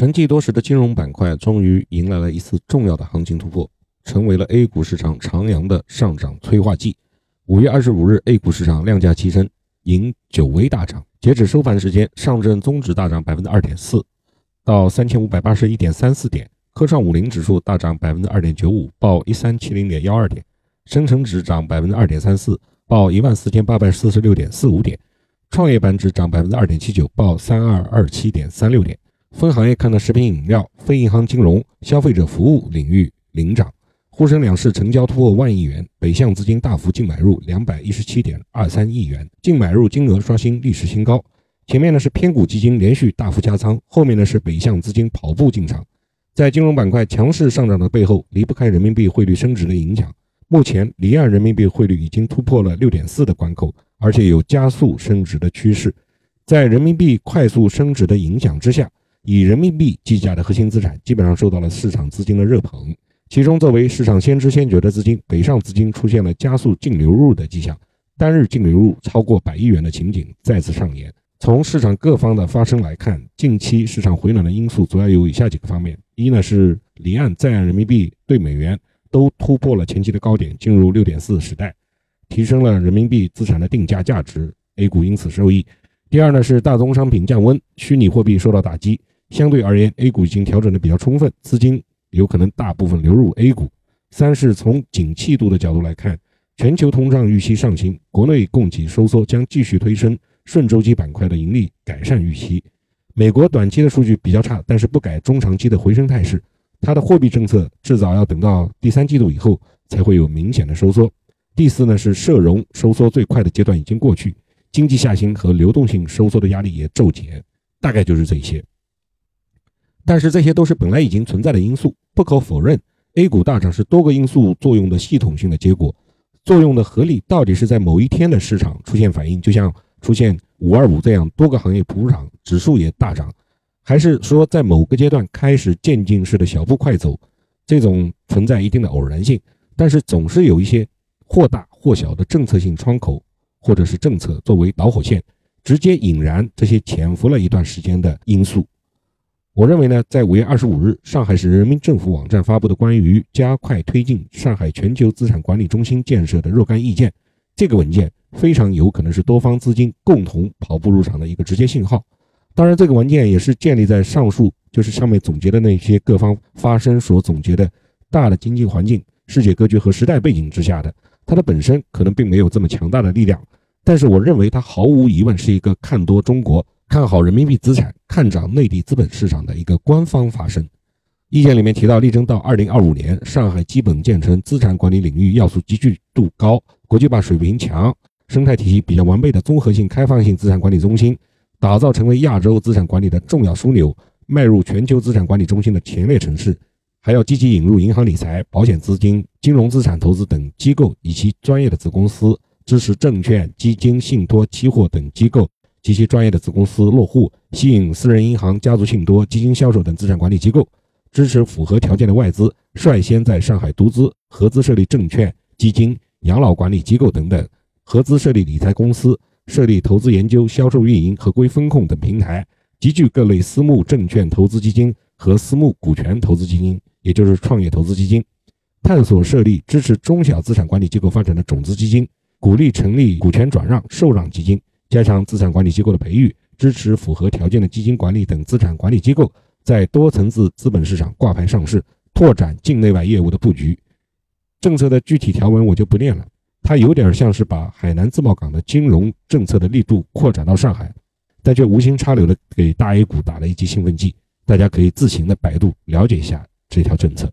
沉寂多时的金融板块终于迎来了一次重要的行情突破，成为了 A 股市场长阳的上涨催化剂。五月二十五日，A 股市场量价齐升，迎久违大涨。截止收盘时间，上证综指大涨百分之二点四，到三千五百八十一点三四点；科创五零指数大涨百分之二点九五，报一三七零点幺二点；深成指涨百分之二点三四，报一万四千八百四十六点四五点；创业板指涨百分之二点七九，报三二二七点三六点。分行业看到食品饮料、非银行金融、消费者服务领域领涨，沪深两市成交突破万亿元，北向资金大幅净买入两百一十七点二三亿元，净买入金额刷新历史新高。前面呢是偏股基金连续大幅加仓，后面呢是北向资金跑步进场。在金融板块强势上涨的背后，离不开人民币汇率升值的影响。目前离岸人民币汇率已经突破了六点四的关口，而且有加速升值的趋势。在人民币快速升值的影响之下，以人民币计价的核心资产基本上受到了市场资金的热捧，其中作为市场先知先觉的资金，北上资金出现了加速净流入的迹象，单日净流入超过百亿元的情景再次上演。从市场各方的发声来看，近期市场回暖的因素主要有以下几个方面：一呢是离岸在岸人民币对美元都突破了前期的高点，进入六点四时代，提升了人民币资产的定价价值，A 股因此受益；第二呢是大宗商品降温，虚拟货币受到打击。相对而言，A 股已经调整的比较充分，资金有可能大部分流入 A 股。三是从景气度的角度来看，全球通胀预期上行，国内供给收缩将继续推升顺周期板块的盈利改善预期。美国短期的数据比较差，但是不改中长期的回升态势。它的货币政策至少要等到第三季度以后才会有明显的收缩。第四呢是社融收缩最快的阶段已经过去，经济下行和流动性收缩的压力也骤减，大概就是这些。但是这些都是本来已经存在的因素，不可否认，A 股大涨是多个因素作用的系统性的结果。作用的合力到底是在某一天的市场出现反应，就像出现五二五这样多个行业普涨，指数也大涨，还是说在某个阶段开始渐进式的小步快走，这种存在一定的偶然性。但是总是有一些或大或小的政策性窗口，或者是政策作为导火线，直接引燃这些潜伏了一段时间的因素。我认为呢，在五月二十五日，上海市人民政府网站发布的关于加快推进上海全球资产管理中心建设的若干意见，这个文件非常有可能是多方资金共同跑步入场的一个直接信号。当然，这个文件也是建立在上述就是上面总结的那些各方发生所总结的大的经济环境、世界格局和时代背景之下的。它的本身可能并没有这么强大的力量，但是我认为它毫无疑问是一个看多中国。看好人民币资产、看涨内地资本市场的一个官方发声。意见里面提到，力争到二零二五年，上海基本建成资产管理领域要素集聚度高、国际化水平强、生态体系比较完备的综合性开放性资产管理中心，打造成为亚洲资产管理的重要枢纽，迈入全球资产管理中心的前列城市。还要积极引入银行理财、保险资金、金融资产投资等机构以及专业的子公司，支持证券、基金、信托、期货等机构。及其专业的子公司落户，吸引私人银行、家族信托、基金销售等资产管理机构，支持符合条件的外资率先在上海独资、合资设立证券、基金、养老管理机构等等，合资设立理财公司，设立投资研究、销售运营、合规风控等平台，集聚各类私募证券投资基金和私募股权投资基金，也就是创业投资基金，探索设立支持中小资产管理机构发展的种子基金，鼓励成立股权转让、受让基金。加强资产管理机构的培育，支持符合条件的基金管理等资产管理机构在多层次资本市场挂牌上市，拓展境内外业务的布局。政策的具体条文我就不念了，它有点像是把海南自贸港的金融政策的力度扩展到上海，但却无心插柳的给大 A 股打了一剂兴奋剂。大家可以自行的百度了解一下这条政策。